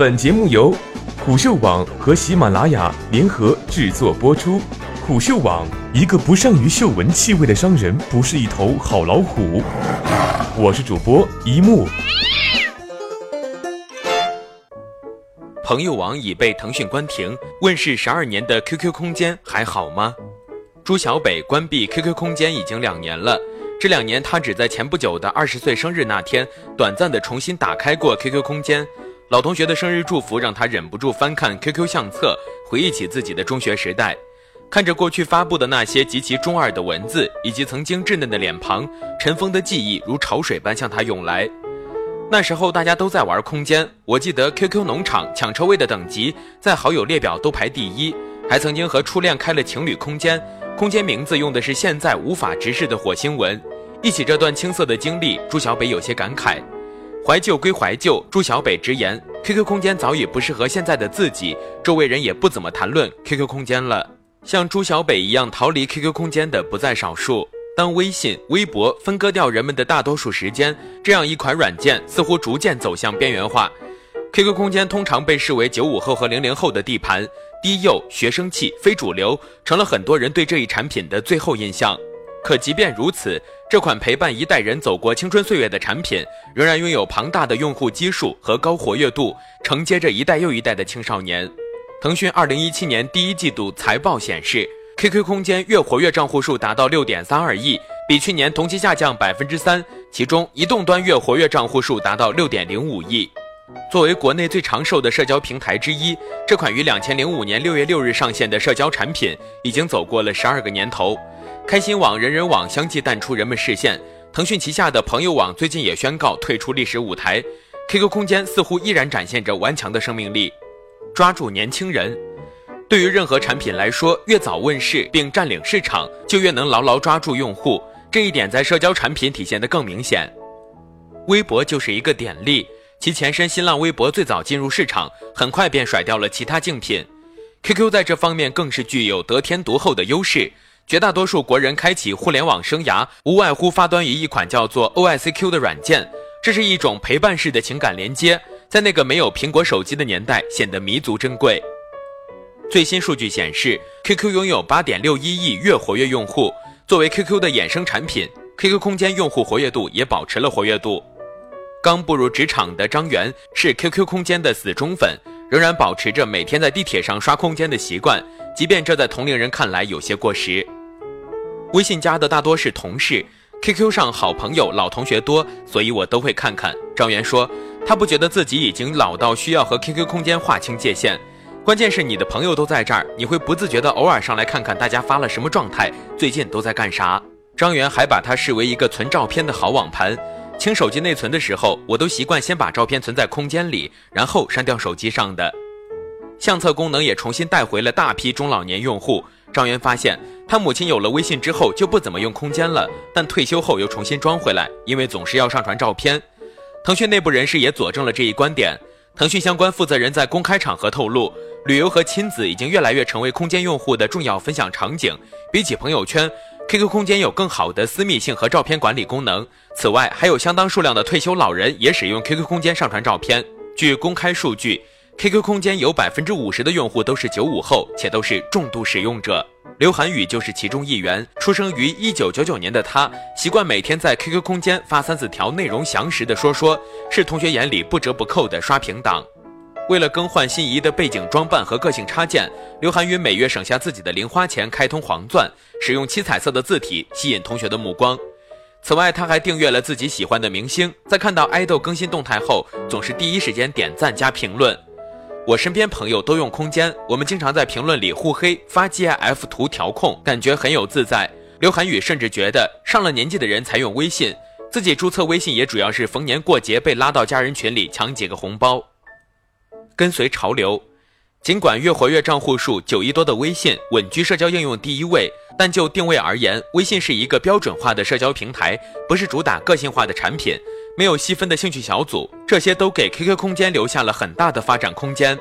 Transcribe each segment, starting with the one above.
本节目由虎嗅网和喜马拉雅联合制作播出。虎嗅网：一个不善于嗅闻气味的商人，不是一头好老虎。我是主播一木。朋友网已被腾讯关停，问世十二年的 QQ 空间还好吗？朱小北关闭 QQ 空间已经两年了。这两年，他只在前不久的二十岁生日那天，短暂的重新打开过 QQ 空间。老同学的生日祝福让他忍不住翻看 QQ 相册，回忆起自己的中学时代。看着过去发布的那些极其中二的文字，以及曾经稚嫩的脸庞，尘封的记忆如潮水般向他涌来。那时候大家都在玩空间，我记得 QQ 农场抢车位的等级在好友列表都排第一，还曾经和初恋开了情侣空间。空间名字用的是现在无法直视的火星文。忆起这段青涩的经历，朱小北有些感慨。怀旧归怀旧，朱小北直言，QQ 空间早已不适合现在的自己，周围人也不怎么谈论 QQ 空间了。像朱小北一样逃离 QQ 空间的不在少数。当微信、微博分割掉人们的大多数时间，这样一款软件似乎逐渐走向边缘化。QQ 空间通常被视为九五后和零零后的地盘。低幼、学生气、非主流，成了很多人对这一产品的最后印象。可即便如此，这款陪伴一代人走过青春岁月的产品，仍然拥有庞大的用户基数和高活跃度，承接着一代又一代的青少年。腾讯二零一七年第一季度财报显示，QQ 空间月活跃账户数达到六点三二亿，比去年同期下降百分之三。其中，移动端月活跃账户数达到六点零五亿。作为国内最长寿的社交平台之一，这款于两千零五年六月六日上线的社交产品已经走过了十二个年头。开心网、人人网相继淡出人们视线，腾讯旗下的朋友网最近也宣告退出历史舞台。QQ 空间似乎依然展现着顽强的生命力，抓住年轻人。对于任何产品来说，越早问世并占领市场，就越能牢牢抓住用户。这一点在社交产品体现得更明显。微博就是一个典例。其前身新浪微博最早进入市场，很快便甩掉了其他竞品。QQ 在这方面更是具有得天独厚的优势。绝大多数国人开启互联网生涯，无外乎发端于一款叫做 OICQ 的软件。这是一种陪伴式的情感连接，在那个没有苹果手机的年代，显得弥足珍贵。最新数据显示，QQ 拥有8.61亿月活跃用户。作为 QQ 的衍生产品，QQ 空间用户活跃度也保持了活跃度。刚步入职场的张元是 QQ 空间的死忠粉，仍然保持着每天在地铁上刷空间的习惯，即便这在同龄人看来有些过时。微信加的大多是同事，QQ 上好朋友、老同学多，所以我都会看看。张元说，他不觉得自己已经老到需要和 QQ 空间划清界限，关键是你的朋友都在这儿，你会不自觉的偶尔上来看看大家发了什么状态，最近都在干啥。张元还把它视为一个存照片的好网盘。清手机内存的时候，我都习惯先把照片存在空间里，然后删掉手机上的。相册功能也重新带回了大批中老年用户。张元发现，他母亲有了微信之后就不怎么用空间了，但退休后又重新装回来，因为总是要上传照片。腾讯内部人士也佐证了这一观点。腾讯相关负责人在公开场合透露，旅游和亲子已经越来越成为空间用户的重要分享场景，比起朋友圈。QQ 空间有更好的私密性和照片管理功能。此外，还有相当数量的退休老人也使用 QQ 空间上传照片。据公开数据，QQ 空间有百分之五十的用户都是九五后，且都是重度使用者。刘涵宇就是其中一员。出生于一九九九年的他，习惯每天在 QQ 空间发三四条内容详实的说说，是同学眼里不折不扣的刷屏党。为了更换心仪的背景装扮和个性插件，刘涵宇每月省下自己的零花钱开通黄钻，使用七彩色的字体吸引同学的目光。此外，他还订阅了自己喜欢的明星，在看到爱豆更新动态后，总是第一时间点赞加评论。我身边朋友都用空间，我们经常在评论里互黑发 GIF 图调控，感觉很有自在。刘涵宇甚至觉得上了年纪的人才用微信，自己注册微信也主要是逢年过节被拉到家人群里抢几个红包。跟随潮流，尽管月活跃账户数九亿多的微信稳居社交应用第一位，但就定位而言，微信是一个标准化的社交平台，不是主打个性化的产品，没有细分的兴趣小组，这些都给 QQ 空间留下了很大的发展空间。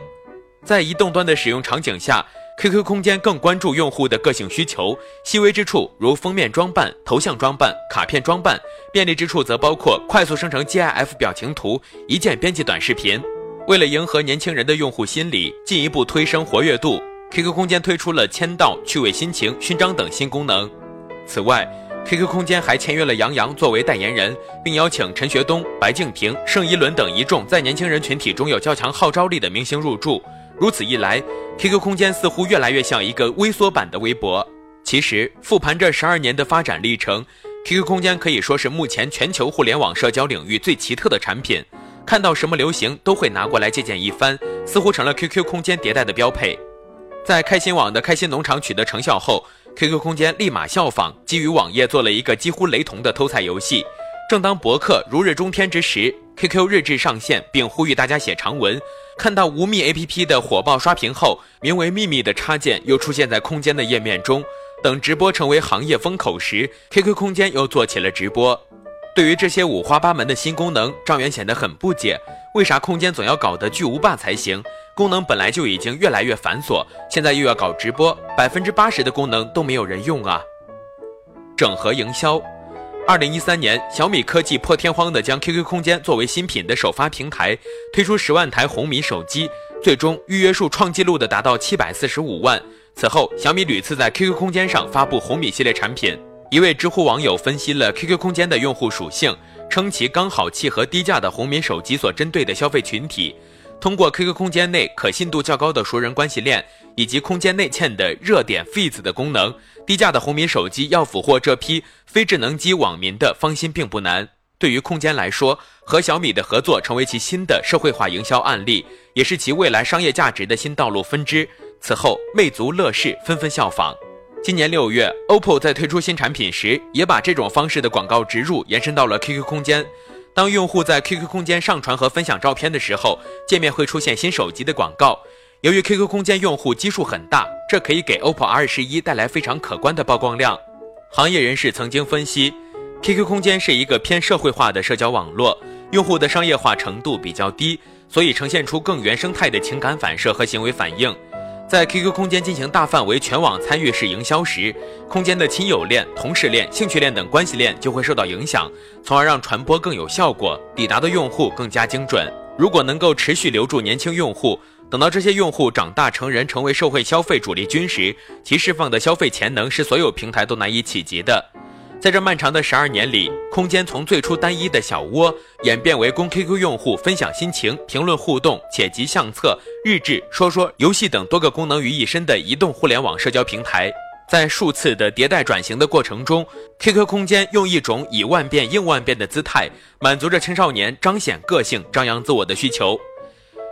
在移动端的使用场景下，QQ 空间更关注用户的个性需求，细微之处如封面装扮、头像装扮、卡片装扮，便利之处则包括快速生成 GIF 表情图、一键编辑短视频。为了迎合年轻人的用户心理，进一步推升活跃度，QQ 空间推出了签到、趣味心情、勋章等新功能。此外，QQ 空间还签约了杨洋作为代言人，并邀请陈学冬、白敬亭、盛一伦等一众在年轻人群体中有较强号召力的明星入驻。如此一来，QQ 空间似乎越来越像一个微缩版的微博。其实，复盘这十二年的发展历程，QQ 空间可以说是目前全球互联网社交领域最奇特的产品。看到什么流行都会拿过来借鉴一番，似乎成了 QQ 空间迭代的标配。在开心网的开心农场取得成效后，QQ 空间立马效仿，基于网页做了一个几乎雷同的偷菜游戏。正当博客如日中天之时，QQ 日志上线，并呼吁大家写长文。看到无密 APP 的火爆刷屏后，名为“秘密”的插件又出现在空间的页面中。等直播成为行业风口时，QQ 空间又做起了直播。对于这些五花八门的新功能，张元显得很不解，为啥空间总要搞得巨无霸才行？功能本来就已经越来越繁琐，现在又要搞直播，百分之八十的功能都没有人用啊！整合营销，二零一三年，小米科技破天荒地将 QQ 空间作为新品的首发平台，推出十万台红米手机，最终预约数创纪录的达到七百四十五万。此后，小米屡次在 QQ 空间上发布红米系列产品。一位知乎网友分析了 QQ 空间的用户属性，称其刚好契合低价的红米手机所针对的消费群体。通过 QQ 空间内可信度较高的熟人关系链，以及空间内嵌的热点 feeds 的功能，低价的红米手机要俘获这批非智能机网民的芳心并不难。对于空间来说，和小米的合作成为其新的社会化营销案例，也是其未来商业价值的新道路分支。此后，魅族、乐视纷纷效仿。今年六月，OPPO 在推出新产品时，也把这种方式的广告植入延伸到了 QQ 空间。当用户在 QQ 空间上传和分享照片的时候，界面会出现新手机的广告。由于 QQ 空间用户基数很大，这可以给 OPPO R 十一带来非常可观的曝光量。行业人士曾经分析，QQ 空间是一个偏社会化的社交网络，用户的商业化程度比较低，所以呈现出更原生态的情感反射和行为反应。在 QQ 空间进行大范围全网参与式营销时，空间的亲友链、同事链、兴趣链等关系链就会受到影响，从而让传播更有效果，抵达的用户更加精准。如果能够持续留住年轻用户，等到这些用户长大成人，成为社会消费主力军时，其释放的消费潜能是所有平台都难以企及的。在这漫长的十二年里，空间从最初单一的小窝，演变为供 QQ 用户分享心情、评论互动、且集相册、日志、说说、游戏等多个功能于一身的移动互联网社交平台。在数次的迭代转型的过程中，QQ 空间用一种以万变应万变的姿态，满足着青少年彰显个性、张扬自我的需求。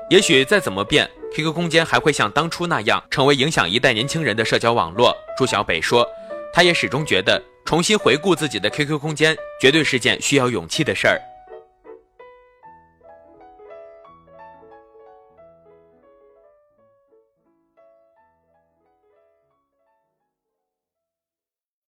也许再怎么变，QQ 空间还会像当初那样，成为影响一代年轻人的社交网络。朱小北说，他也始终觉得。重新回顾自己的 QQ 空间，绝对是件需要勇气的事儿。